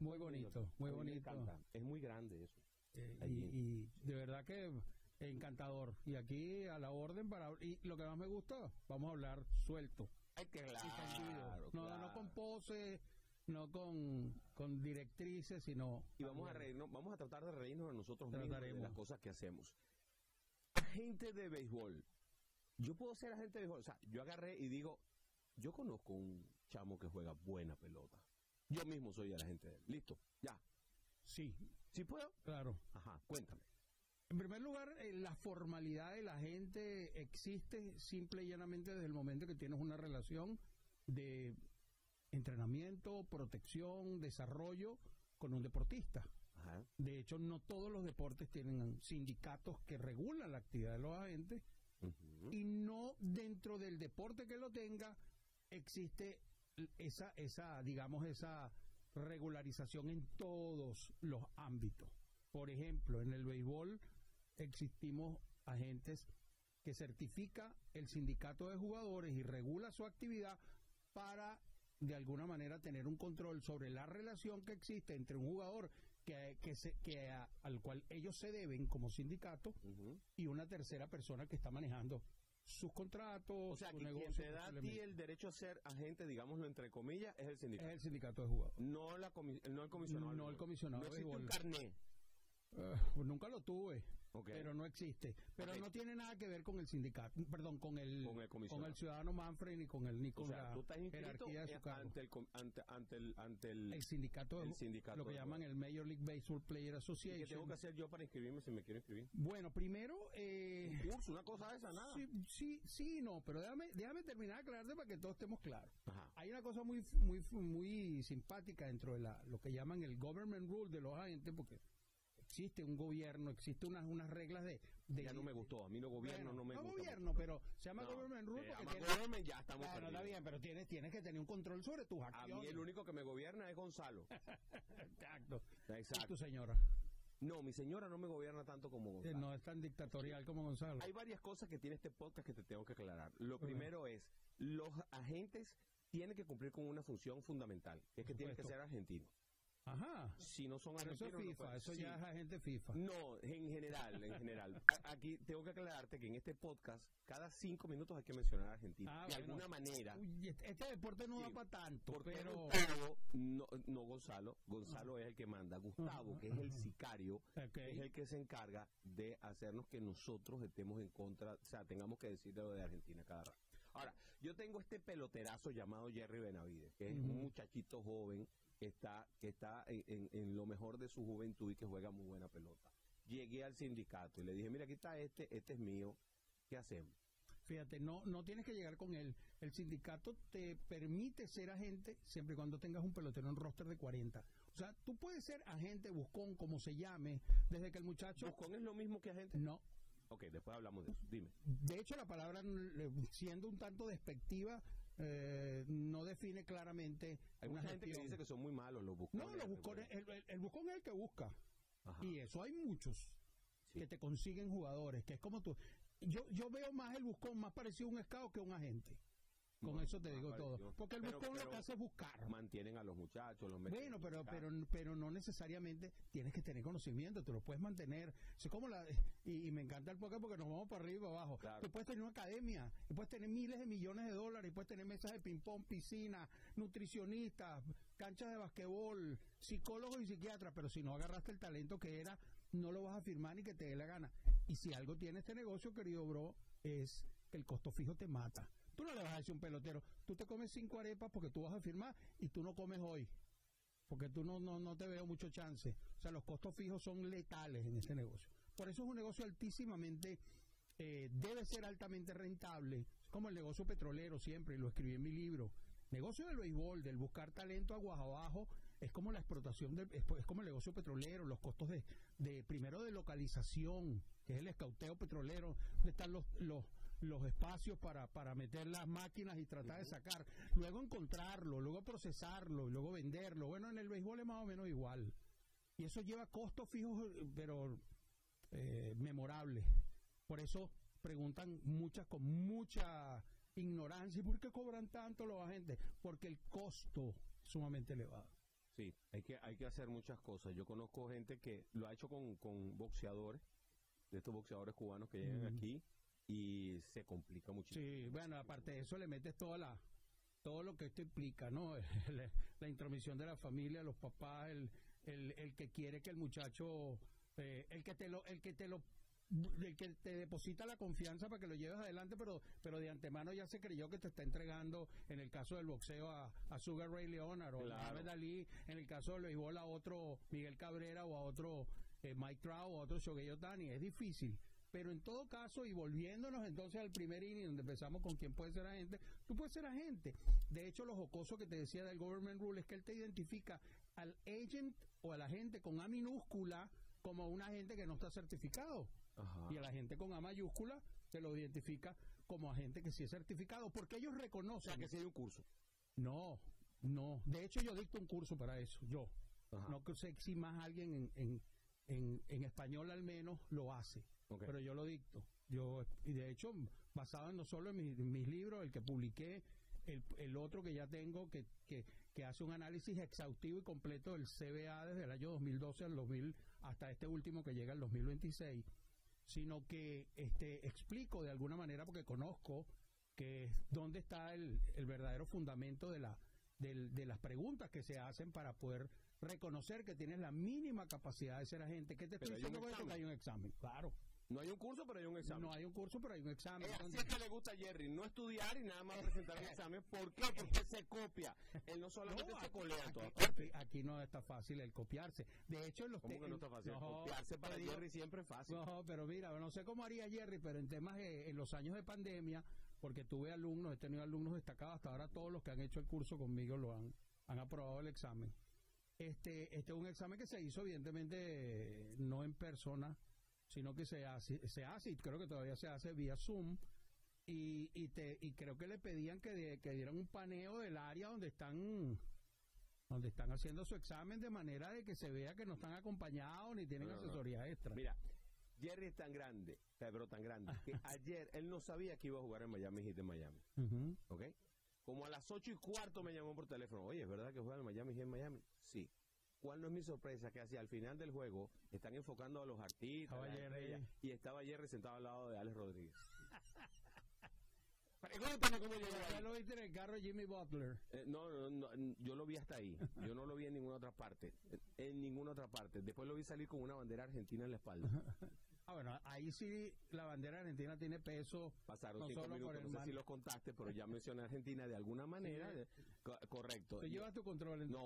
Muy bonito, muy bonito. encanta. Es muy grande eso. eh, y, y de verdad que encantador y aquí a la orden para y lo que más me gusta vamos a hablar suelto Ay, tendido. claro. no no claro. con poses no con con directrices sino Y vamos a reírnos, vamos a tratar de reírnos de nosotros mismos de las cosas que hacemos. Agente de béisbol. Yo puedo ser agente de béisbol. O sea, yo agarré y digo, yo conozco un chamo que juega buena pelota. Yo mismo soy el agente de él. Listo, ya. sí ¿Sí puedo? claro Ajá, cuéntame. En primer lugar, eh, la formalidad de la gente existe simple y llanamente desde el momento que tienes una relación de entrenamiento, protección, desarrollo con un deportista. Ajá. De hecho, no todos los deportes tienen sindicatos que regulan la actividad de los agentes y no dentro del deporte que lo tenga existe esa, esa, digamos, esa regularización en todos los ámbitos. Por ejemplo, en el béisbol existimos agentes que certifica el sindicato de jugadores y regula su actividad para de alguna manera tener un control sobre la relación que existe entre un jugador que, que se, que a- al cual ellos se deben como sindicato y una tercera persona que está manejando sus contratos, O sea, su que quien te da a ti el derecho a ser agente, digámoslo entre comillas, es el es sindicato. el sindicato de jugadores. No, la comi- no el comisionado. del No el comisionado No existe un béisbol. Eh, pues nunca lo tuve, pero no existe. Pero no tiene nada que ver con el sindicato, perdón, con el, Con el comisionado. ciudadano Manfred ni con el ni O con sea, la jerarquía de su cargo. ante el, ante, ante el, ante el, El sindicato, el lo que llaman el Major League Baseball Player ¿Y ¿Qué Association. tengo que hacer yo para inscribirme si me quiero inscribir? Bueno, primero, eh, Un curso, una cosa de esa, nada. sí, sí, sí, no, pero déjame, déjame terminar de aclararte para que todos estemos claros. Ajá. Hay una cosa muy, muy, muy simpática dentro de la, lo que llaman el government rule de los agentes, porque existe un gobierno, existe unas, unas reglas de, de Ya no me gustó, a mí no gobierno Bueno, no me gusta. gobierno, mucho. pero se llama No, government rule se porque tiene- government, ya estamos Bueno, está bien, pero tienes, tienes que tener un control sobre tus A acciones. mí el único que me gobierna es Gonzalo. Exacto. ¿Y tu Exacto. señora? No, mi señora no me gobierna tanto como Eh, Gonzalo. No es tan dictatorial como Gonzalo. Hay varias cosas que tiene este podcast que te tengo que aclarar. Lo primero es, los agentes tienen que cumplir con una función fundamental, que es que tienen que ser argentinos. Ajá. Si no son Pero eso argentinos... es FIFA, eso Sí. ya es agente FIFA. No, en general, en general. Aquí tengo que aclararte que en este podcast, cada cinco minutos hay que mencionar a Argentina. Ah, de bueno. alguna manera. Uy, este, este deporte no Sí, da para tanto, pero... no, no Gonzalo. Gonzalo es el que manda. Gustavo, que es el sicario, es el que se encarga de hacernos que nosotros estemos en contra, o sea, tengamos que decir lo de Argentina cada rato. Ahora, yo tengo este peloterazo llamado Jerry Benavides, que es un muchachito joven que está, que está en, en- en lo mejor de su juventud y que juega muy buena pelota. Llegué al sindicato y le dije, mira, aquí está este, este es mío, ¿qué hacemos? Fíjate, no, no tienes que llegar con él. El sindicato te permite ser agente siempre y cuando tengas un pelotero en roster de 40. O sea, tú puedes ser agente, buscón, como se llame, desde que el muchacho... ¿Buscón es lo mismo que agente? No. Ok, después hablamos de eso. Dime. De hecho, la palabra, mm, siendo un tanto despectiva, eh, no define claramente Hay una mucha gente que dice que son muy malos los buscones. No, los buscones, el, el- el buscón es el que busca. Ajá. Y eso hay muchos Sí. que te consiguen jugadores, que es como tú. yo, yo veo más el buscón más parecido a un scout que a un agente. Con eso te digo todo. Porque el Pero- buscón lo que hace es buscar. Mantienen a los muchachos, los Bueno, en pero, pero, pero no necesariamente tienes que tener conocimiento, tú lo puedes mantener. Es como la, y, y me encanta el podcast porque nos vamos para arriba y para abajo. Claro. Tú puedes tener una academia, y puedes tener miles de millones de dólares, y puedes tener mesas de ping-pong, piscina, nutricionistas, canchas de basquetbol, psicólogos y psiquiatras, pero si no agarraste el talento que era, no lo vas a firmar ni que te dé la gana. Y si algo tiene este negocio, querido bro, es que el costo fijo te mata. Tú no le vas a decir un pelotero, tú te comes cinco arepas porque tú vas a firmar y tú no comes hoy porque tú no, no, no te veo mucho chance. O sea, los costos fijos son letales en este negocio. Por eso es un negocio altísimamente, eh, debe ser altamente rentable, como el negocio petrolero siempre, y lo escribí en mi libro. Negocio del béisbol, del buscar talento aguas abajo, es como la explotación, del, es, es como el negocio petrolero, los costos de, de primero de localización, que es el escauteo petrolero, donde están los, los, los espacios para, para meter las máquinas y tratar de sacar, luego encontrarlo, luego procesarlo, luego venderlo. Bueno, en el béisbol es más o menos igual. Y eso lleva costos fijos, pero eh, memorables. Por eso preguntan muchas con mucha ignorancia, ¿y por qué cobran tanto los agentes? Porque el costo es sumamente elevado. Sí, hay que, hay que hacer muchas cosas. Yo conozco gente que lo ha hecho con, con boxeadores, de estos boxeadores cubanos que llegan Mm. aquí y se complica muchísimo. Sí, bueno, aparte de eso le metes toda la todo lo que esto implica, ¿no? la, la intromisión de la familia, los papás, el, el, el que quiere que el muchacho, eh, el que te lo, el que te lo el que te deposita la confianza para que lo lleves adelante, pero pero de antemano ya se creyó que te está entregando, en el caso del boxeo, a, a Sugar Ray Leonard o a. Mohamed Ali, en el caso del béisbol a otro Miguel Cabrera o a otro eh, Mike Trout o a otro Shohei Otani. Es difícil. Pero en todo caso, y volviéndonos entonces al primer inning, donde empezamos con quién puede ser agente, tú puedes ser agente. De hecho, lo jocoso que te decía del government rule es que él te identifica al agent o al agente con A minúscula como un agente que no está certificado. Ajá. Y al agente con A mayúscula se lo identifica como agente que sí es certificado, porque ellos O reconocen. sea, que sí hay un curso. No, no. De hecho, yo dicto un curso para eso, yo. Ajá. No sé si más alguien en, en, en, en español al menos lo hace, pero yo lo dicto. Yo, y de hecho, basado no solo en mis, mis libros, el que publiqué, el, el otro que ya tengo, que, que, que hace un análisis exhaustivo y completo del CBA desde el año 2012 al 2000, hasta este último que llega al 2026, sino que este, explico de alguna manera, porque conozco que es dónde está el, el verdadero fundamento de, la, del- de las preguntas que se hacen para poder reconocer que tienes la mínima capacidad de ser agente. ¿Qué te estoy un diciendo con esto? Que hay un examen. Claro. No hay un curso, pero hay un examen. No hay un curso, pero hay un examen. Es así Entonces- es que le gusta a Jerry, no estudiar y nada más presentar el examen. ¿Por qué? Porque se copia. Él no solamente No, se colea en aquí- no está fácil el copiarse. De hecho, en los ¿Cómo que no está fácil? No, Copiarse para digo- Jerry siempre es fácil. No, pero mira, no sé cómo haría Jerry, pero en temas de, en los años de pandemia, porque tuve alumnos, he tenido alumnos destacados, hasta ahora todos los que han hecho el curso conmigo lo han, han aprobado el examen. Este, este es un examen que se hizo evidentemente no en persona, sino que se hace, se hace y creo que todavía se hace vía Zoom. Y, y, te, y creo que le pedían que, de- que dieran un paneo del área donde están donde están haciendo su examen de manera de que se vea que no están acompañados ni tienen No, no, no. asesoría extra. Mira, Jerry es tan grande, pero tan grande, que ayer él no sabía que iba a jugar en Miami Heat en Miami. ¿Ok? Como a las ocho y cuarto me llamó por teléfono. Oye, ¿es verdad que juega en Miami Heat en Miami? Sí. ¿Cuál no es mi sorpresa? Que hacia el final del juego están enfocando a los artistas. Estaba Jerry. y estaba Jerry sentado al lado de Alex Rodríguez. Pregúntame cómo llegó Ya ahí. lo viste en el carro Jimmy Butler. Eh, no, no, no, yo lo vi hasta ahí. Yo no lo vi en ninguna otra parte. En ninguna otra parte. Después lo vi salir con una bandera argentina en la espalda. Ah, bueno, ahí sí la bandera argentina tiene peso. Pasaron No cinco solo minutos, no sé man- si los contaste, pero ya mencioné a Argentina de alguna manera. Sí. co- correcto. Tú llevas tu control. en- No,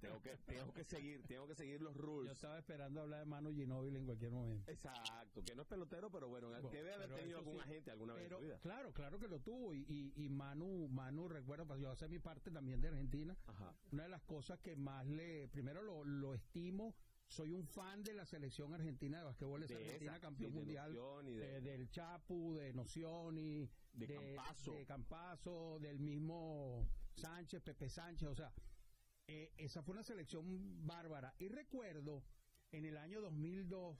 tengo que, tengo que seguir, tengo que seguir los Yo rules. estaba esperando hablar de Manu Ginóbili en cualquier momento. Exacto, que no es pelotero, pero bueno, Bueno, debe haber tenido algún sí. agente alguna vez en vida. claro, claro que lo tuvo. Y, y, y Manu, Manu, recuerdo, pues yo hace mi parte también de Argentina. Ajá. Una de las cosas que más le. Primero lo, lo estimo. Soy un fan de la selección argentina de basquetbol. De Argentina esa, campeón sí, de mundial. De- eh, del Chapu, de Nocioni. De Campazo. de Campazo, del mismo Sánchez, Pepe Sánchez. O sea, eh, esa fue una selección bárbara. Y recuerdo en el año 2002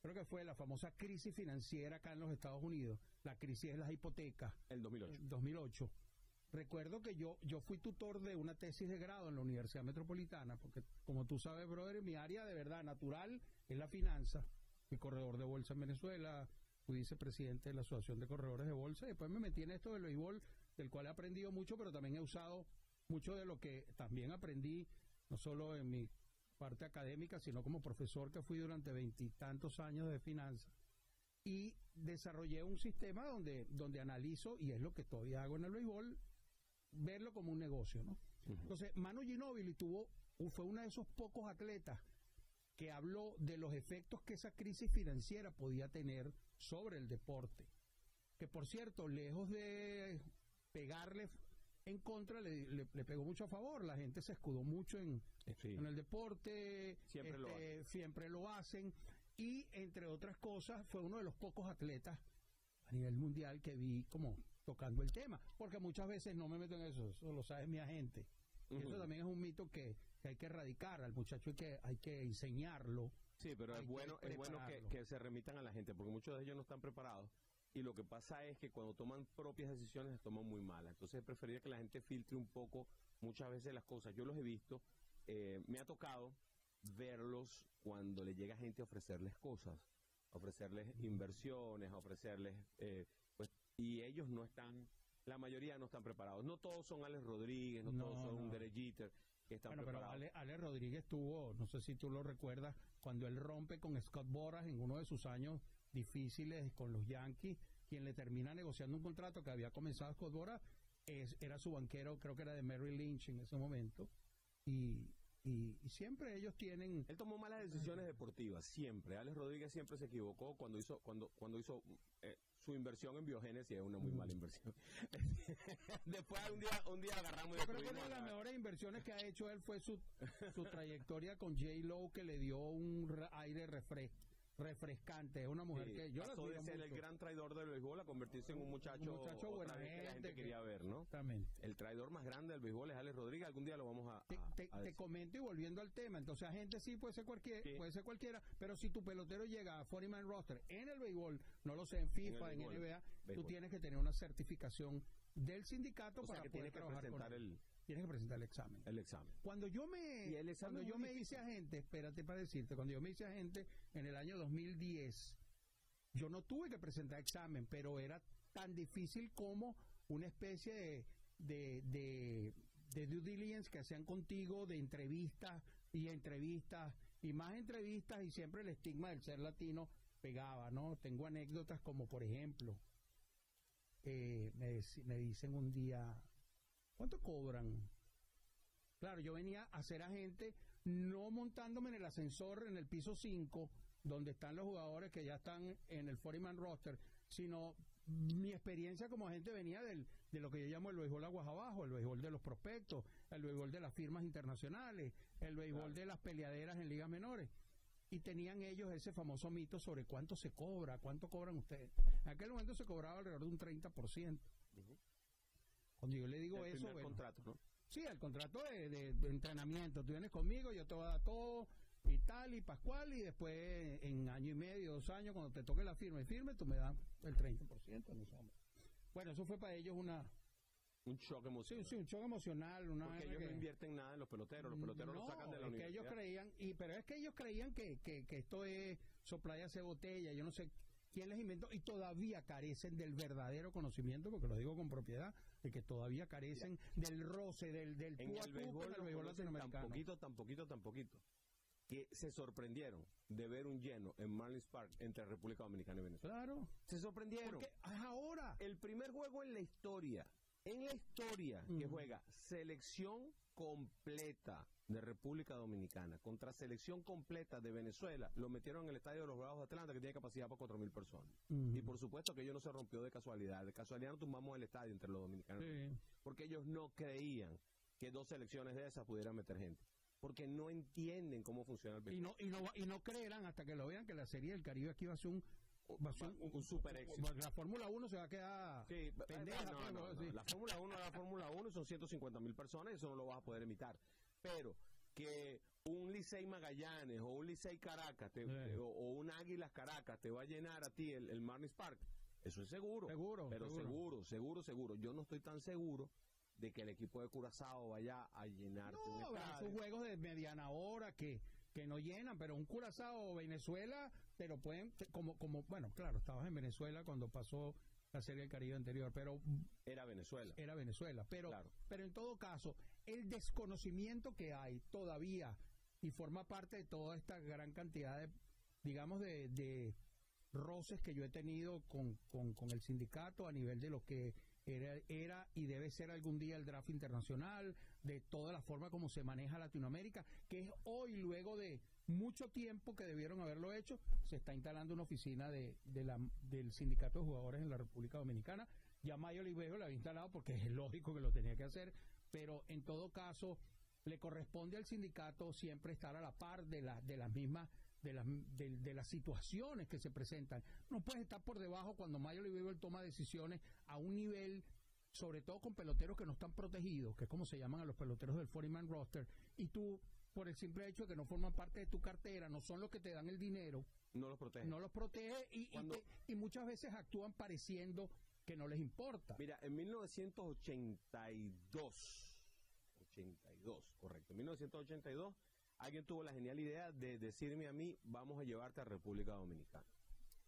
creo que fue la famosa crisis financiera acá en los Estados Unidos, la crisis de las hipotecas, El 2008. en 2008. Recuerdo que yo, yo fui tutor de una tesis de grado en la Universidad Metropolitana, porque como tú sabes, brother, mi área de verdad natural es la finanza, fui corredor de bolsa en Venezuela, fui vicepresidente de la Asociación de Corredores de Bolsa, y después me metí en esto del béisbol, del cual he aprendido mucho, pero también he usado mucho de lo que también aprendí, no solo en mi parte académica, sino como profesor que fui durante veintitantos años de finanzas y desarrollé un sistema donde, donde analizo, y es lo que todavía hago en el béisbol, verlo como un negocio, ¿no? Entonces, Manu Ginóbili tuvo, fue uno de esos pocos atletas que habló de los efectos que esa crisis financiera podía tener sobre el deporte. Que por cierto, lejos de pegarle en contra, le, le- le pegó mucho a favor. La gente se escudó mucho en, Sí. en el deporte, Siempre lo este, siempre lo hacen. Y entre otras cosas, fue uno de los pocos atletas a nivel mundial que vi como tocando el tema. Porque muchas veces no me meto en eso, eso lo sabe mi agente. Y Eso Ujú. también es un mito que, que hay que erradicar. Al muchacho hay que, hay que enseñarlo. Sí, pero es bueno, es bueno que, que se remitan a la gente, porque muchos de ellos no están preparados. Y lo que pasa es que cuando toman propias decisiones, las toman muy malas. Entonces es preferible que la gente filtre un poco muchas veces las cosas. Yo los he visto, eh, me ha tocado verlos cuando le llega gente a ofrecerles cosas, a ofrecerles inversiones, a ofrecerles, eh, y ellos no están, la mayoría no están preparados. No todos son Alex Rodríguez, no, No, todos son no. un Derek Jeter que están Bueno, pero preparados. Ale, Ale Rodríguez tuvo, no sé si tú lo recuerdas, cuando él rompe con Scott Boras en uno de sus años difíciles con los Yankees, quien le termina negociando un contrato que había comenzado Scott Boras, es, era su banquero, creo que era de Merrill Lynch en ese momento, y, y- y siempre ellos tienen... Él tomó malas decisiones deportivas, siempre. Alex Rodríguez siempre se equivocó cuando hizo cuando cuando hizo eh, su inversión en biogénesis, es una muy mala inversión. Después un día un día agarramos Yo creo que una de las la- mejores inversiones que ha hecho él fue su, su trayectoria con J. Lo que le dio un re- aire refres- refrescante. Es una mujer Sí, que yo la pasó de admiro ser el mucho. gran traidor del béisbol a convertirse en un muchacho, Un muchacho buena que la gente gente que- quería ver, ¿no? Exactamente. El traidor más grande del béisbol es Alex Rodríguez, algún día lo vamos a, Te, a- te- a te decir. comento y volviendo al tema, entonces agente sí puede ser cualquier, Sí. puede ser cualquiera, pero si tu pelotero llega a 40 man roster en el béisbol, no lo sé, en FIFA, en, béisbol, NBA, tú béisbol. tienes que tener una certificación del sindicato o sea para que poder tiene que trabajar con presentar él. el, Tienes que presentar el examen. el examen. Cuando yo me Y el examen cuando yo me hice agente, espérate para decirte, cuando yo me hice agente en el año 2010, yo no tuve que presentar examen, pero era tan difícil como una especie de, de, de, de due diligence que hacían contigo, de entrevistas y entrevistas y más entrevistas y siempre el estigma del ser latino pegaba, ¿no? Tengo anécdotas como, por ejemplo, eh, me, me dicen un día, ¿cuánto cobran? Claro, yo venía a ser agente no montándome en el ascensor en el piso 5, donde están los jugadores que ya están en el 40-man roster, sino mi experiencia como agente venía del, de lo que yo llamo el béisbol aguas abajo, el béisbol de los prospectos, el béisbol de las firmas internacionales, el béisbol de las peleaderas en ligas menores. Y tenían ellos ese famoso mito sobre cuánto se cobra, cuánto cobran ustedes. En aquel momento se cobraba alrededor de un 30%. Cuando yo le digo el eso, bueno, contrato, ¿no? Sí, el contrato de, de- de entrenamiento. Tú vienes conmigo, yo te voy a dar todo y tal y pascual y después en año y medio, dos años, cuando te toque la firma y firme, tú me das el 30% en ese momento. Bueno, eso fue para ellos una... Un shock Sí, emocional. sí, un shock emocional, una... Porque ellos no que- invierten nada en los peloteros, los peloteros no, los sacan de la es que ellos universidad. creían, y, pero es que ellos creían que, que, que esto es soplar y hacer botella, yo no sé quién les inventó, y todavía carecen del verdadero conocimiento, porque lo digo con propiedad, de que todavía carecen del roce, del, del en el béisbol, con el conocen tan latinoamericano. poquito, tan poquito, tan poquito, que se sorprendieron de ver un lleno en Marlins Park entre República Dominicana y Venezuela. Claro, Se sorprendieron. porque ahora. El primer juego en la historia, en la historia, que juega selección completa de República Dominicana contra selección completa de Venezuela, lo metieron en el estadio de los Bravos de Atlanta, que tiene capacidad para 4.000 personas. Y por supuesto que ello no se rompió de casualidad. De casualidad no tumbamos el estadio entre los dominicanos. Sí. Porque ellos no creían que dos selecciones de esas pudieran meter gente. Porque no entienden cómo funciona el Y béisbol. no, y, no, y no creerán hasta que lo vean que la Serie del Caribe aquí va a ser un... Un, super éxito. La Fórmula 1 se va a quedar... Sí, pendeja, no, pues, no, no. sí. La Fórmula 1 es la Fórmula 1 son 150 mil personas eso no lo vas a poder imitar. Pero que un Licey Magallanes o un Licey Caracas te- Sí. te- o, o un Águilas Caracas te va a llenar a ti el, el Marlins Park. Eso es seguro. Seguro, Pero seguro. seguro, seguro, seguro. Yo no estoy tan seguro de que el equipo de Curazao vaya a llenarte un No, sus juegos de mediana hora que, que no llenan, pero un Curazao o Venezuela te lo pueden, como, como, bueno, claro, estabas en Venezuela cuando pasó la Serie del Caribe anterior, pero Era Venezuela. era Venezuela. Pero, Claro. pero en todo caso, el desconocimiento que hay todavía y forma parte de toda esta gran cantidad de, digamos, de, de roces que yo he tenido con, con, con el sindicato a nivel de lo que era, era y debe ser algún día el draft internacional, de toda la forma como se maneja Latinoamérica, que es hoy, luego de mucho tiempo que debieron haberlo hecho, se está instalando una oficina de, de la, del sindicato de jugadores en la República Dominicana. Ya Mayo Olivejo la había instalado porque es lógico que lo tenía que hacer, pero en todo caso le corresponde al sindicato siempre estar a la par de, la, de las mismas de las, de, de las situaciones que se presentan. No puedes estar por debajo cuando Mayo Oliveira toma decisiones a un nivel, sobre todo con peloteros que no están protegidos, que es como se llaman a los peloteros del 40-man roster, y tú, por el simple hecho de que no forman parte de tu cartera, no son los que te dan el dinero, No los protege. no los protege y, y te- y muchas veces actúan pareciendo que no les importa. Mira, en 1982, 82, correcto, en 1982, alguien tuvo la genial idea de decirme a mí, vamos a llevarte a República Dominicana.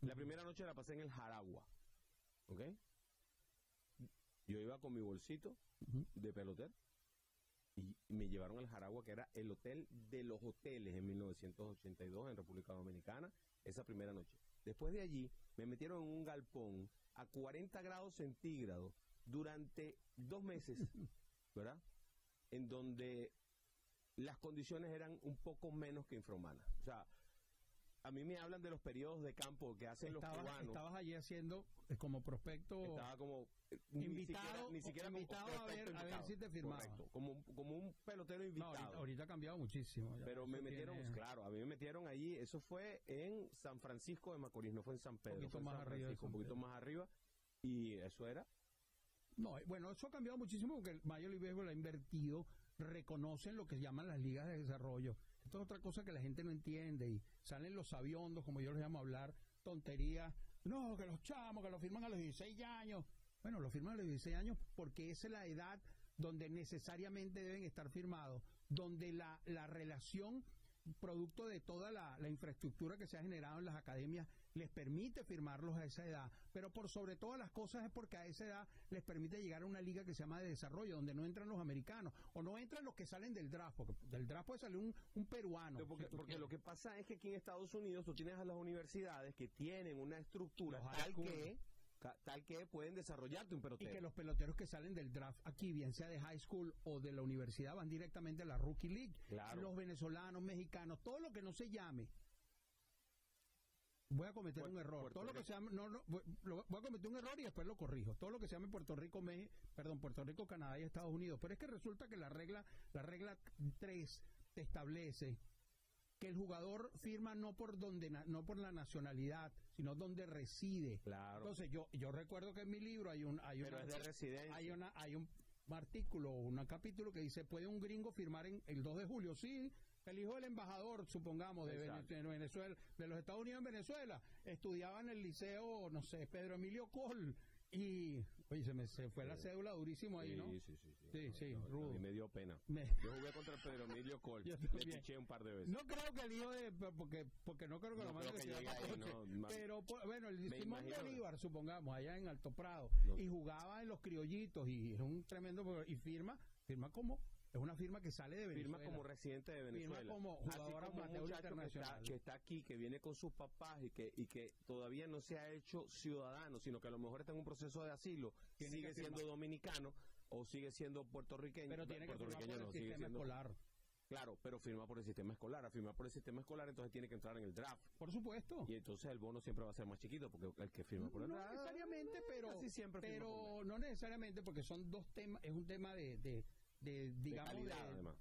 La primera noche la pasé en el Jaragua, ¿ok? Yo iba con mi bolsito de pelotero y me llevaron al Jaragua, que era el hotel de los hoteles en 1982 en República Dominicana, esa primera noche. Después de allí, me metieron en un galpón a 40 grados centígrados durante dos meses, ¿verdad? En donde las condiciones eran un poco menos que infrahumanas. O sea, a mí me hablan de los periodos de campo que hacen los cubanos. estabas allí haciendo eh, como prospecto Estaba como eh, ni Invitado- siquiera, ni siquiera invitado a ver- a ver si te firmaba. Correcto, como, un- como un pelotero No, invitado. ahorita, ahorita ha cambiado muchísimo. ya pero me metieron, tiene- claro, a mí me metieron allí, eso fue en San Francisco de Macorís, no fue en San Pedro, poquito fue en más arriba un poquito más arriba, y eso era, No, eh, bueno, eso ha cambiado muchísimo porque el Mayo Olivejo lo ha invertido, reconocen lo que llaman las ligas de desarrollo. Esto es otra cosa que la gente no entiende y salen los aviondos, como yo les llamo a hablar, tonterías. No, que los chamos, que lo firman a los 16 años. Bueno, lo firman a los 16 años porque esa es la edad donde necesariamente deben estar firmados, donde la, la relación producto de toda la infraestructura que se ha generado en las academias les permite firmarlos a esa edad, pero por sobre todas las cosas es porque a esa edad les permite llegar a una liga que se llama de desarrollo, donde no entran los americanos, o no entran los que salen del draft, porque del draft puede salir un, un peruano. porque, lo que pasa es que aquí en Estados Unidos tú tienes a las universidades que tienen una estructura Los tal que, tal que pueden desarrollarte un y pelotero. que los peloteros que salen del draft aquí, bien sea de high school o de la universidad, van directamente a la Rookie League. Claro. Los venezolanos, mexicanos, todo lo que no se llame. Voy a cometer un error. Puerto todo lo que se llame, no, no, voy, lo- voy a cometer un error y después lo corrijo. Todo lo que se llame Puerto Rico, Mex- perdón, Puerto Rico, Canadá y Estados Unidos. Pero es que resulta que la regla, la regla 3 te establece que el jugador firma no por donde no por la nacionalidad, sino donde reside. Claro, Entonces yo yo recuerdo que en mi libro hay un hay pero una- es de residencia. hay una hay un artículo o un capítulo que dice puede un gringo firmar en el 2 de julio sí el hijo del embajador supongamos de Exacto. Venezuela de los Estados Unidos en Venezuela estudiaba en el liceo no sé Pedro Emilio Col y oye se me se fue la Sí. cédula durísimo ahí Sí, no sí, sí, sí. Sí, No, sí, no, mí me dio pena. Me- Yo jugué contra Pedro Emilio Col. Le piché un par de veces. no creo que el hijo de porque porque no creo que No lo manden que estudiar ahí, no, pero por- bueno el Simón. Bolívar supongamos allá en Alto Prado No. y jugaba en los criollitos y es un tremendo y firma firma como es una firma que sale de Venezuela firma como residente de Firma Venezuela. como jugador como amateur muchacho que está, internacional. que está aquí, que viene con sus papás y que, y que todavía no se ha hecho ciudadano, sino que a lo mejor está en un proceso de asilo, sigue siendo dominicano o sigue siendo puertorriqueño. pero tiene que firmar por el no, sigue sistema siendo- escolar Claro, pero firma por el sistema escolar. A firmar por el sistema escolar, entonces tiene que entrar en el draft. por supuesto Y entonces el bono siempre va a ser más chiquito, porque el que firma por el no draft. necesariamente pero casi siempre firma pero no necesariamente porque son dos temas es un tema de, de, de, De digamos calidad, de- además.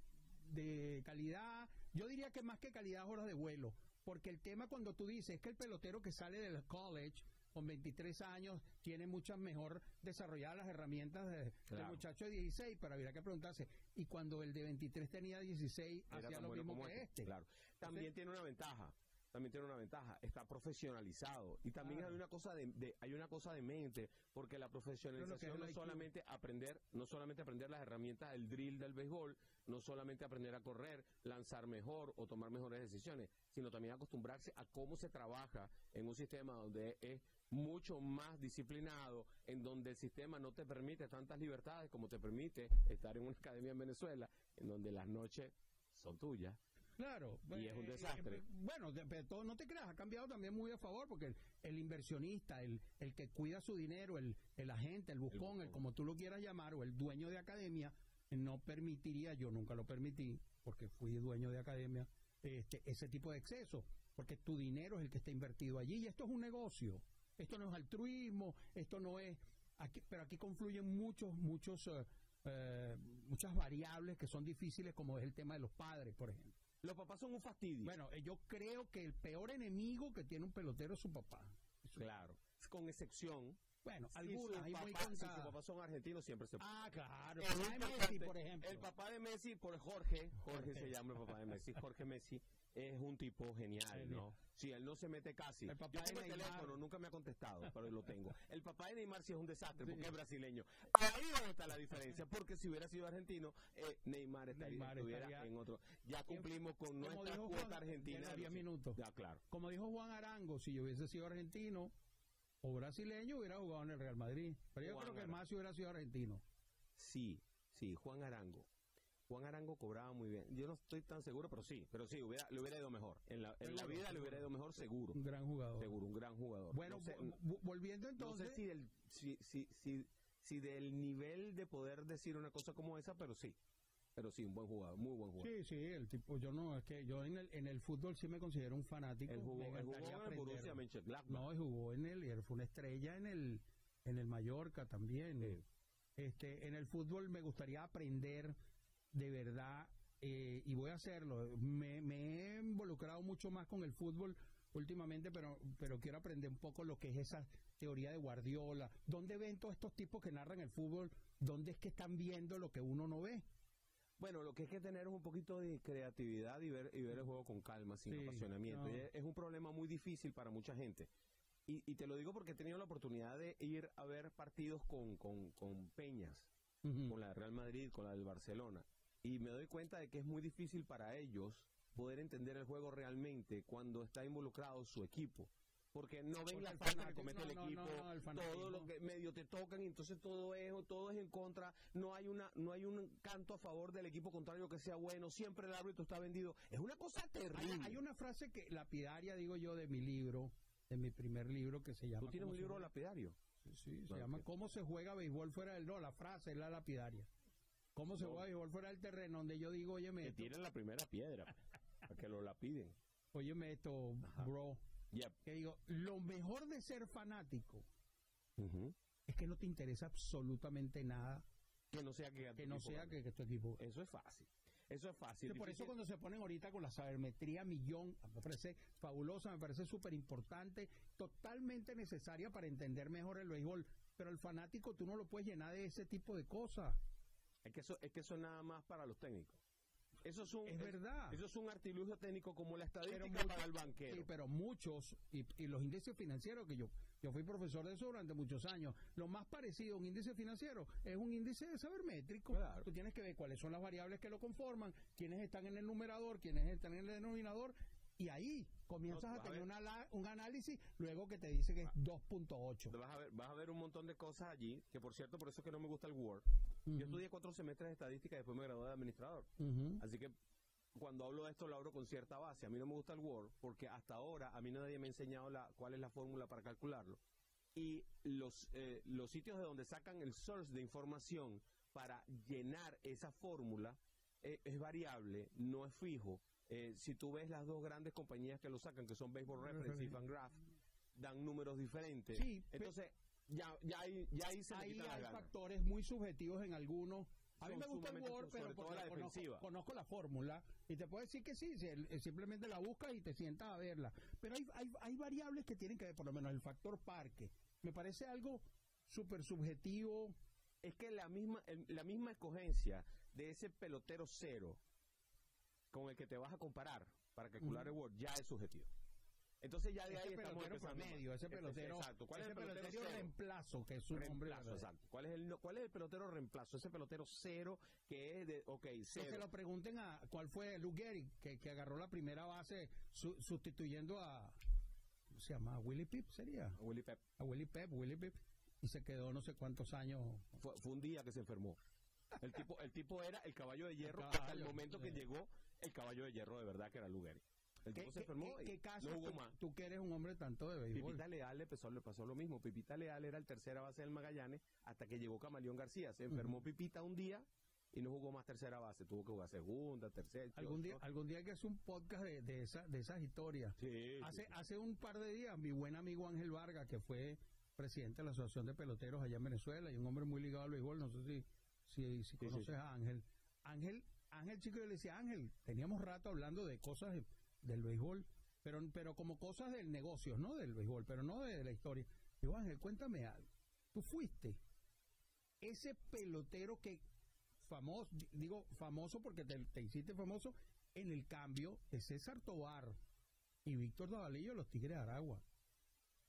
de calidad, yo diría que más que calidad horas de vuelo, porque el tema cuando tú dices es que el pelotero que sale del college con 23 años tiene muchas mejor desarrolladas las herramientas de- del muchacho de 16, pero habría que preguntarse, ¿y cuando el de 23 tenía 16 Era hacía lo mismo que este? Claro. También tiene una ventaja. También tiene una ventaja, está profesionalizado y también Claro. hay una cosa de, de- hay una cosa de mente porque la profesionalización es no IQ. solamente aprender, no solamente aprender las herramientas del drill del béisbol, no solamente aprender a correr, lanzar mejor o tomar mejores decisiones, sino también acostumbrarse a cómo se trabaja en un sistema donde es mucho más disciplinado, en donde el sistema no te permite tantas libertades como te permite estar en una academia en Venezuela, en donde las noches son tuyas. Claro. Y es un eh, desastre. eh, bueno, de- pero todo, no te creas, ha cambiado también muy a favor, porque el, el inversionista, el, el que cuida su dinero, el, el agente, el buscón, el, buscón. como tú lo quieras llamar, o el dueño de academia, no permitiría, yo nunca lo permití, porque fui dueño de academia, este, ese tipo de exceso, porque tu dinero es el que está invertido allí, y esto es un negocio, esto no es altruismo, esto no es, aquí, pero aquí confluyen muchos, muchos, eh, eh, muchas variables que son difíciles, como es el tema de los padres, por ejemplo. Los papás son un fastidio. Bueno, eh, yo creo que el peor enemigo que tiene un pelotero es su papá. claro. Con excepción. Bueno, hay muy papás- si contadas. papás son argentinos, siempre se Ah, claro. El papá de Messi, por ejemplo. El papá de Messi, por Jorge, Jorge Jorge. se llama el papá de Messi, Jorge Messi es un tipo genial. ¿no? Sí, él no se mete casi. El papá Yo tengo de el Neymar. teléfono, nunca me ha contestado, pero lo tengo. El papá de Neymar sí es un desastre porque es brasileño. Ahí donde está la diferencia, porque si hubiera sido argentino, eh, Neymar, estaría, Neymar estuviera estaría- en otro. Ya cumplimos con nuestra cuota Juan, argentina. tiene de 10 los- minutos. Ya, claro. Como dijo Juan Arango, si yo hubiese sido argentino o brasileño, hubiera jugado en el Real Madrid. Pero yo Juan creo que Arango. más si hubiera sido argentino. Sí, sí, Juan Arango. Juan Arango cobraba muy bien. Yo no estoy tan seguro, pero sí, pero sí, hubiera, le hubiera ido mejor. En la, en la Seguro, vida le hubiera ido mejor, seguro. Un gran jugador. Seguro, un gran jugador. Bueno, no sé, volviendo no entonces. sé si, del, si, si, si, si del nivel de poder decir una cosa como esa, pero sí. Pero sí, un buen jugador, muy buen jugador. Sí, sí, el tipo, yo no, es que yo en el, en el fútbol sí me considero un fanático. Él jugó, él jugó en el. Borussia Mönchengladbach. No, y jugó en el, y él fue una estrella en el, en el Mallorca también. Sí. Este, en el fútbol me gustaría aprender de verdad, eh, y voy a hacerlo. Me, me he involucrado mucho más con el fútbol últimamente, pero, pero quiero aprender un poco lo que es esa teoría de Guardiola. ¿Dónde ven todos estos tipos que narran el fútbol? ¿Dónde es que están viendo lo que uno no ve? Bueno, lo que hay que tener es un poquito de creatividad y ver, y ver el juego con calma, sin Sí, apasionamiento. no. Es, un problema muy difícil para mucha gente. Y, y te lo digo porque he tenido la oportunidad de ir a ver partidos con, con, con Peñas, con la de Real Madrid, con la del Barcelona. Y me doy cuenta de que es muy difícil para ellos poder entender el juego realmente cuando está involucrado su equipo. Porque no ven Porque la el falta que comete no, el equipo, no, no, el todo lo que medio te tocan y entonces todo es todo es en contra, no hay una no hay un canto a favor del equipo contrario que sea bueno, siempre el árbitro está vendido. Es una cosa terrible. hay una frase que lapidaria, digo yo, de mi libro, de mi primer libro que se llama... ¿Tú tienes ¿cómo un libro lapidario? Sí, sí, se llama. ¿Cómo se juega béisbol fuera del... No, la frase es la lapidaria. ¿Cómo se juega béisbol fuera del terreno? Donde yo digo, Que esto, tienen la primera piedra, para que lo lapiden. óyeme esto, Ajá. bro. Yep. Que digo, lo mejor de ser fanático es que no te interesa absolutamente nada Que no sea que, que no sea que, que tu equipo... Eso es fácil. Eso es fácil. Por eso cuando se ponen ahorita con la sabermetría millón, me parece fabulosa, me parece súper importante, totalmente necesaria para entender mejor el béisbol. Pero el fanático tú no lo puedes llenar de ese tipo de cosas. Es que eso, es que eso es nada más para los técnicos. Eso es un, Es verdad. Eso es un artilugio técnico como la estadística para el banquero. Sí, pero muchos, y, y los índices financieros que yo, yo fui profesor de eso durante muchos años, lo más parecido a un índice financiero es un índice de sabermétrico. Claro. Tú tienes que ver cuáles son las variables que lo conforman, quiénes están en el numerador, quiénes están en el denominador, y ahí comienzas No, a a tener ver. una un análisis luego que te dice que es 2.8. Vas a, ver, vas a ver un montón de cosas allí, que por cierto, por eso es que no me gusta el Word. Yo estudié cuatro semestres de estadística y después me gradué de administrador. Así que cuando hablo de esto lo hablo con cierta base. A mí no me gusta el Word porque hasta ahora a mí nadie me ha enseñado la, cuál es la fórmula para calcularlo. Y los, eh, los sitios de donde sacan el source de información para llenar esa fórmula eh, es variable, no es fijo. Eh, si tú ves las dos grandes compañías que lo sacan, que son Baseball Reference y Fangraph, dan números diferentes. Sí, Entonces, ya, ya, ahí, ya ahí se Ahí hay factores muy subjetivos en algunos, A mí me gusta el Word, pero porque la conozco, conozco la fórmula y te puedo decir que sí, eh, simplemente la buscas y te sientas a verla. Pero hay, hay, hay variables que tienen que ver, por lo menos el factor parque. Me parece algo súper subjetivo. es que la misma, la misma escogencia de ese pelotero cero con el que te vas a comparar para calcular el Word ya es subjetivo. Entonces ya de ahí Ese estamos pelotero empezando promedio, ese Este- pelotero, Exacto. ¿Cuál es ese el pelotero pelotero cero? reemplazo, que es su Reemplazo, exacto. ¿Cuál es, el, ¿Cuál es el pelotero reemplazo? Ese pelotero cero que es de, ok, Que se cero. lo pregunten a cuál fue Lou Gehrig, que, que agarró la primera base su- sustituyendo a, ¿cómo se llama? ¿A Willie Pip sería? Willy Pep. A Willie Pep, Willie Pip. Y se quedó no sé cuántos años. Fue, fue un día que se enfermó. El tipo, el tipo era el caballo de hierro hasta el momento que llegó el caballo de hierro de verdad que era Lugeri. El ¿Qué, tipo se enfermó qué- y caso no jugó tú, más. tú que eres un hombre tanto de béisbol? Pipita Leal le pasó, le pasó lo mismo. Pipita Leal era el tercera base del Magallanes hasta que llegó Camaleón García. Se enfermó Pipita un día y no jugó más tercera base. Tuvo que jugar segunda, tercera. Algún día, algún día hay que hacer un podcast de, de, esa, de esas historias. Sí, Hace, sí. hace un par de días, mi buen amigo Ángel Vargas, que fue presidente de la Asociación de Peloteros allá en Venezuela y un hombre muy ligado al béisbol, no sé si, si, si sí. conoces a Ángel. Ángel, Ángel chico, yo le decía, Ángel, teníamos rato hablando de cosas de- del béisbol, pero, pero como cosas del negocio, no del béisbol, pero no de la historia. Digo, Ángel, cuéntame algo. Tú fuiste ese pelotero que famoso, di- digo famoso porque te, te hiciste famoso en el cambio de César Tobar y Víctor Davalillo, los Tigres de Aragua.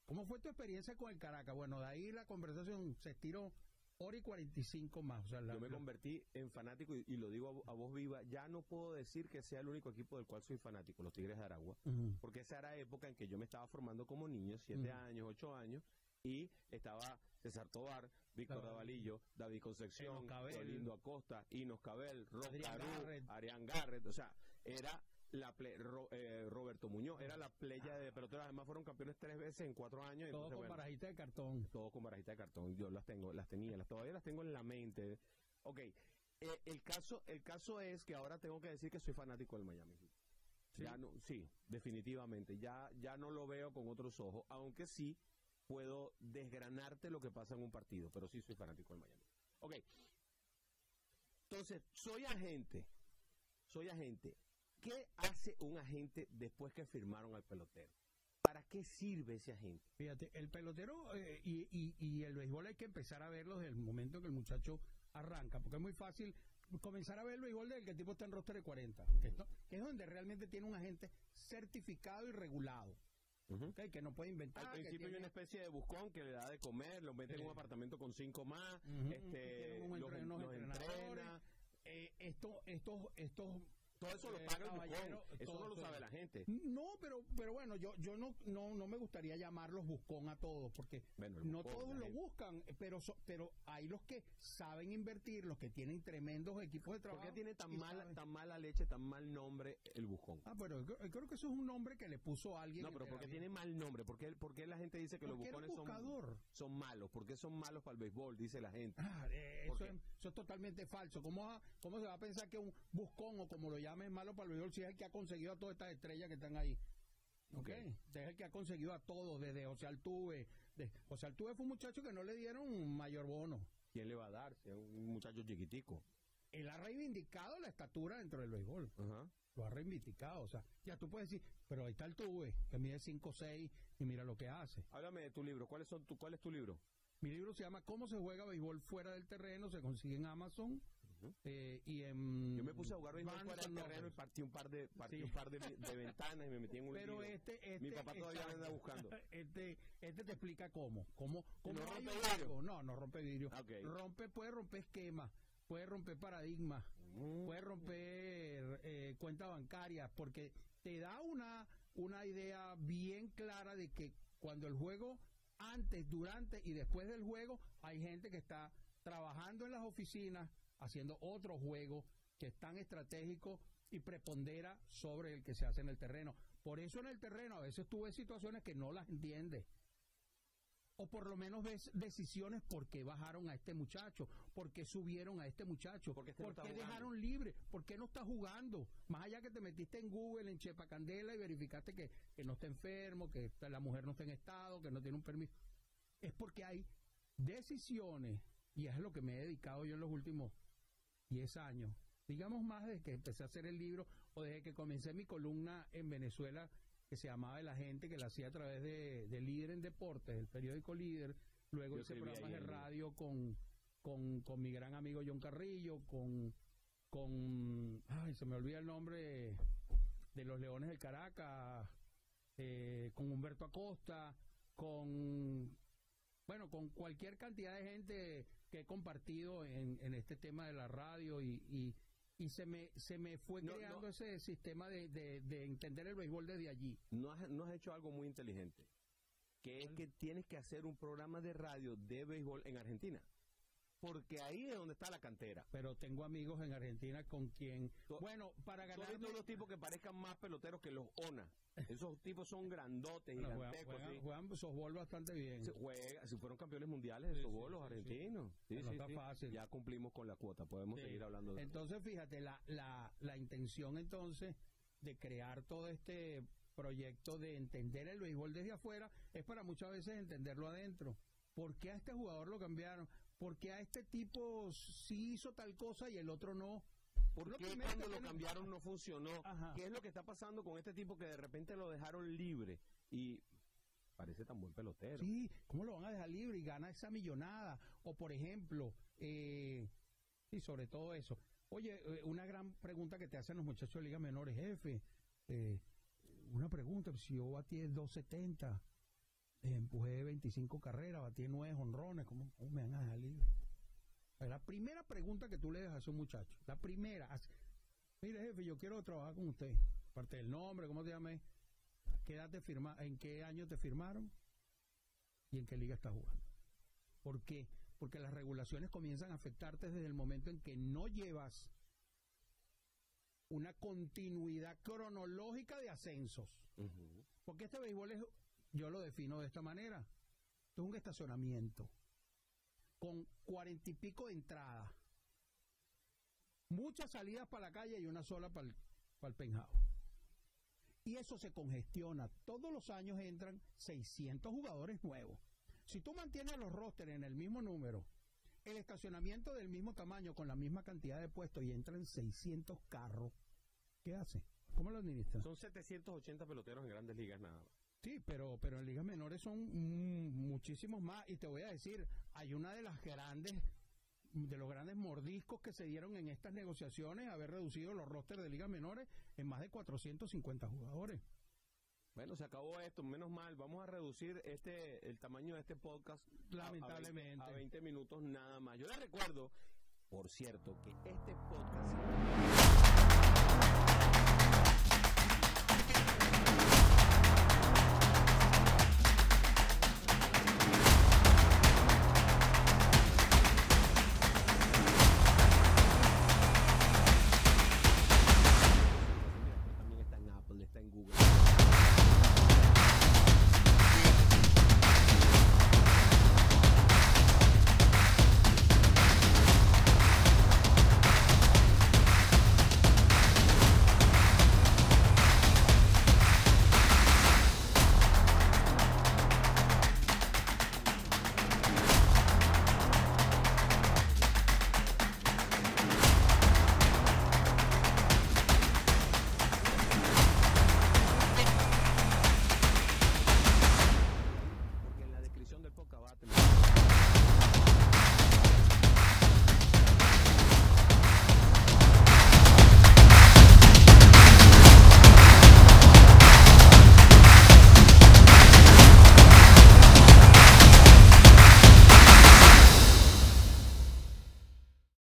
¿Cómo fue tu experiencia con el Caracas? Bueno, de ahí la conversación se estiró hora y 45 más. O sea, la- Yo me la- convertí en fanático y, y lo digo a, a voz viva. Ya no puedo decir que sea el único equipo del cual soy fanático, los Tigres de Aragua. Porque esa era época en que yo me estaba formando como niño, siete Ujú. años, ocho años, y estaba César Tobar, Víctor. Davalillo, David Concepción. Olindo Acosta, Inos Cabel, Ros Adrián Caru, Garrett. Arián Garrett, o sea, era la ple- Ro- eh, Roberto Muñoz, era la playa de peloteros, además fueron campeones tres veces en cuatro años, todo entonces, con bueno, barajita de cartón. todo con barajita de cartón. Yo las tengo, las tenía, las todavía las tengo en la mente. Ok, eh, el caso, el caso es que ahora tengo que decir que soy fanático del Miami Heat. Sí. Ya no, sí, definitivamente. Ya, ya no lo veo con otros ojos, aunque sí puedo desgranarte lo que pasa en un partido, pero sí soy fanático del Miami. Ok. Entonces, soy agente. Soy agente. ¿Qué hace un agente después que firmaron al pelotero? ¿Para qué sirve ese agente? Fíjate, el pelotero eh, y, y- y el béisbol hay que empezar a verlo desde el momento que el muchacho arranca, porque es muy fácil comenzar a ver el béisbol desde que el tipo está en roster de 40, que, esto- que es donde realmente tiene un agente certificado y regulado, que no puede inventar. Al principio hay tiene- una especie de buscón que le da de comer, lo mete en un apartamento con cinco más, Ujú, este, tienen un los, los entrena. eh, esto, estos, estos Todo eso lo paga el caballeros, buscón. Eso todo no lo sabe la gente. No, pero, pero bueno, yo, yo no, no, no me gustaría llamarlos buscón a todos, porque Bueno, no buscón, todos lo gente. buscan, pero so- pero hay los que saben invertir, los que tienen tremendos equipos de ¿Por trabajo. qué tiene tan mala, saben- tan mala leche, tan mal nombre el buscón? Ah, pero yo, yo creo que eso es un nombre que le puso alguien. No, pero porque tiene mal nombre. ¿Por qué, por qué la gente dice que los Porque buscones son, son malos? ¿Por qué son malos para el béisbol? Dice la gente. Ah, eh, ¿Por eso, es, eso es totalmente falso. ¿Cómo, va- ¿Cómo se va a pensar que un buscón o como lo llamen malo para el béisbol si es el que ha conseguido a todas estas estrellas que están ahí? ¿Ok? Ok. Es el que ha conseguido a todos, desde José Altuve. De, José Altuve fue un muchacho que no le dieron un mayor bono. ¿Quién le va a dar? Si es un muchacho chiquitico. Él ha reivindicado la estatura dentro del béisbol. Ajá. Lo ha reivindicado. O sea, ya tú puedes decir, pero ahí está Altuve, que mide 5'6 y mira lo que hace. Háblame de tu libro. ¿Cuál es, son tu, ¿Cuál es tu libro? Mi libro se llama ¿Cómo se juega béisbol fuera del terreno? Se consigue en Amazon eh, y en... Yo me puse a jugar béisbol fuera del terreno y partí un par de, partí Sí. un par de, de ventanas y me metí en un Pero lío. este, este... Mi papá todavía me anda buscando. Este, este te explica cómo. Cómo, cómo no rompe vidrio? No, no rompe vidrio. Rompe, puede romper esquemas, puede romper paradigmas, Mm. puede romper eh, cuentas bancarias, porque te da una, una idea bien clara de que cuando el juego, antes, durante y después del juego, hay gente que está trabajando en las oficinas, haciendo otro juego que es tan estratégico y prepondera sobre el que se hace en el terreno. Por eso en el terreno a veces tú ves situaciones que no las entiendes o por lo menos ves decisiones por qué bajaron a este muchacho, por qué subieron a este muchacho, Porque este por qué dejaron libre, por qué no está jugando. Más allá que te metiste en Google, en Chepa Candela y verificaste que, que no está enfermo, que la mujer no está en estado, que no tiene un permiso. Es porque hay decisiones, y es lo que me he dedicado yo en los últimos 10 años, digamos más desde que empecé a hacer el libro o desde que comencé mi columna en Venezuela que se llamaba La Gente, que la hacía a través de, de Líder en Deportes, el periódico Líder, luego Yo hice programas de radio con, con, con mi gran amigo John Carrillo, con, con, ay, se me olvida el nombre de los Leones del Caracas, eh, con Humberto Acosta, con, bueno, con cualquier cantidad de gente que he compartido en, en este tema de la radio y, y, y se me se me fue No, creando no. ese sistema de, de, de entender el béisbol desde allí. No has, no has hecho algo muy inteligente, que es que tienes que hacer un programa de radio de béisbol en Argentina. Porque ahí es donde está la cantera. Pero tengo amigos en Argentina con quien, bueno, para ganar visto unos tipos que parezcan más peloteros que los ONA. Esos tipos son grandotes, juegan, gigantescos. juegan, sí. juegan bastante bien. Se juega, si fueron campeones mundiales de Sí, softball sí, los argentinos. No está fácil. Ya cumplimos con la cuota, podemos seguir hablando de eso. Entonces, fíjate, la, la, la intención entonces de crear todo este proyecto de entender el béisbol desde afuera es para muchas veces entenderlo adentro. ¿Por qué a este jugador lo cambiaron? ¿Por qué a este tipo sí hizo tal cosa y el otro no? ¿Por Lo qué cuando lo cambiaron no funcionó? Ajá. ¿Qué es lo que está pasando con este tipo que de repente lo dejaron libre? Y parece tan buen pelotero. Sí, ¿cómo lo van a dejar libre y gana esa millonada? O por ejemplo, eh, y sobre todo eso. Oye, eh, una gran pregunta que te hacen los muchachos de Liga Menores, jefe. eh, una pregunta, si yo batí 270, eh, empujé 25 carreras, batí 9 honrones, ¿cómo, cómo me van a dejar libre? La primera pregunta que tú le dejas a un muchacho, la primera, mire jefe, yo quiero trabajar con usted, aparte del nombre, ¿cómo te llamas? ¿Qué edad te firma, ¿En qué año te firmaron? ¿Y en qué liga estás jugando? ¿Por qué? Porque las regulaciones comienzan a afectarte desde el momento en que no llevas una continuidad cronológica de ascensos. Porque este béisbol es, yo lo defino de esta manera, esto es un estacionamiento con cuarenta y pico de entradas, muchas salidas para la calle y una sola para el, para el penjado. Y eso se congestiona. Todos los años entran 600 jugadores nuevos. Si tú mantienes los rosters en el mismo número, el estacionamiento del mismo tamaño con la misma cantidad de puestos y entran 600 carros, ¿qué hace? ¿Cómo lo administras? Son 780 peloteros en grandes ligas nada más. Sí, pero, pero en ligas menores son mm, muchísimos más. Y te voy a decir, hay una de las grandes, de los grandes mordiscos que se dieron en estas negociaciones, haber reducido los rosters de ligas menores en más de 450 jugadores. Bueno, se acabó esto, menos mal. Vamos a reducir este el tamaño de este podcast a- a 20 Lamentablemente. a 20 minutos nada más. Yo les recuerdo, por cierto, que este podcast